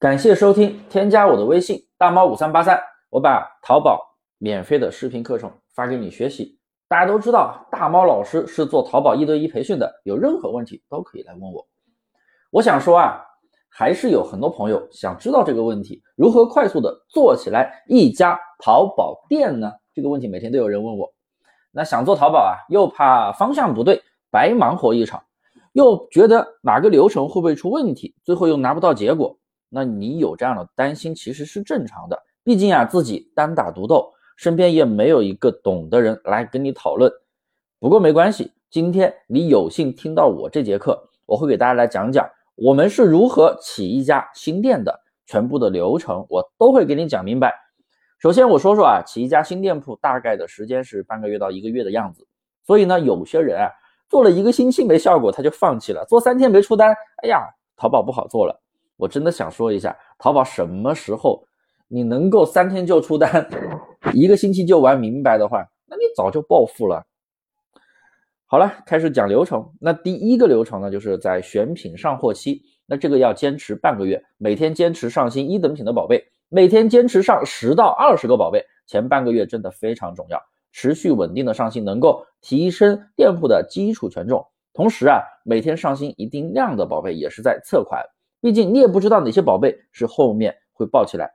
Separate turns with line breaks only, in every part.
感谢收听，添加我的微信大猫五三八三，我把淘宝免费的视频课程发给你学习。大家都知道，大猫老师是做淘宝一对一培训的，有任何问题都可以来问我。我想说啊，还是有很多朋友想知道这个问题，如何快速的做起来一家淘宝店呢？这个问题每天都有人问我。那想做淘宝啊，又怕方向不对，白忙活一场，又觉得哪个流程会不会出问题，最后又拿不到结果。那你有这样的担心其实是正常的，毕竟啊自己单打独斗，身边也没有一个懂的人来跟你讨论。不过没关系，今天你有幸听到我这节课，我会给大家来讲讲我们是如何起一家新店的，全部的流程我都会给你讲明白。首先我说说啊，起一家新店铺大概的时间是半个月到一个月的样子。所以呢，有些人啊做了一个星期没效果，他就放弃了；做三天没出单，哎呀，淘宝不好做了。我真的想说一下，淘宝什么时候你能够三天就出单，一个星期就玩明白的话，那你早就暴富了。好了，开始讲流程。那第一个流程呢，就是在选品上货期，那这个要坚持半个月，每天坚持上新一等品的宝贝，每天坚持上十到二十个宝贝，前半个月真的非常重要，持续稳定的上新能够提升店铺的基础权重，同时啊，每天上新一定量的宝贝也是在测款。毕竟你也不知道哪些宝贝是后面会爆起来，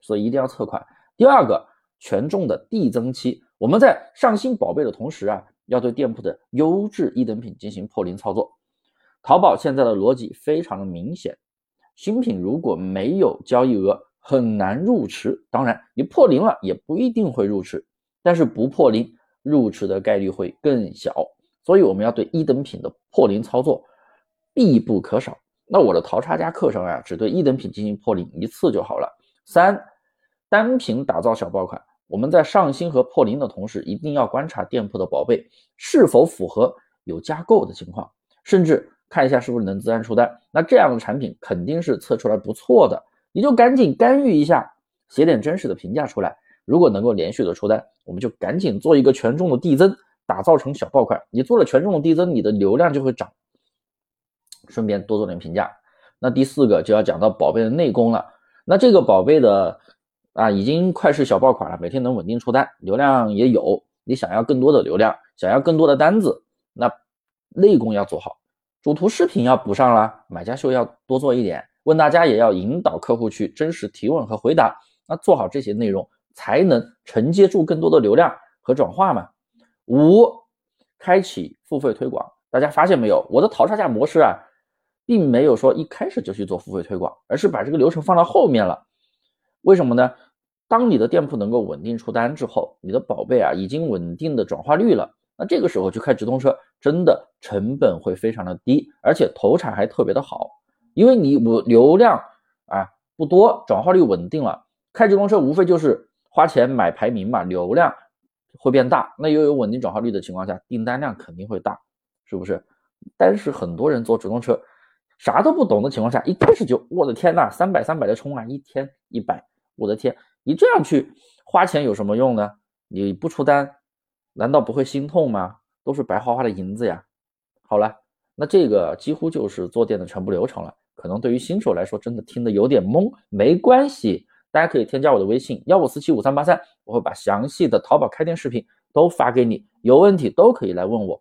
所以一定要测款。第二个权重的递增期，我们在上新宝贝的同时啊，要对店铺的优质一等品进行破零操作。淘宝现在的逻辑非常的明显，新品如果没有交易额，很难入池。当然，你破零了也不一定会入池，但是不破零，入池的概率会更小。所以我们要对一等品的破零操作必不可少。那我的淘差价课程啊，只对一等品进行破零一次就好了。三，单品打造小爆款，我们在上新和破零的同时，一定要观察店铺的宝贝是否符合有加购的情况，甚至看一下是不是能自然出单。那这样的产品肯定是测出来不错的，你就赶紧干预一下，写点真实的评价出来。如果能够连续的出单，我们就赶紧做一个权重的递增，打造成小爆款。你做了权重的递增，你的流量就会涨。顺便多做点评价。那第四个就要讲到宝贝的内功了。那这个宝贝的啊，已经快是小爆款了，每天能稳定出单，流量也有。你想要更多的流量，想要更多的单子，那内功要做好，主图视频要补上了，买家秀要多做一点，问大家也要引导客户去真实提问和回答。那做好这些内容，才能承接住更多的流量和转化嘛。五，开启付费推广。大家发现没有，我的淘差价模式啊。并没有说一开始就去做付费推广，而是把这个流程放到后面了。为什么呢？当你的店铺能够稳定出单之后，你的宝贝啊已经稳定的转化率了，那这个时候去开直通车，真的成本会非常的低，而且投产还特别的好，因为你我流量啊不多，转化率稳定了，开直通车无非就是花钱买排名嘛，流量会变大，那又有稳定转化率的情况下，订单量肯定会大，是不是？但是很多人做直通车。啥都不懂的情况下，一开始就我的天呐，三百三百的充啊，一天一百，我的天，你这样去花钱有什么用呢？你不出单，难道不会心痛吗？都是白花花的银子呀。好了，那这个几乎就是做店的全部流程了。可能对于新手来说，真的听得有点懵，没关系，大家可以添加我的微信幺五四七五三八三，我会把详细的淘宝开店视频都发给你，有问题都可以来问我。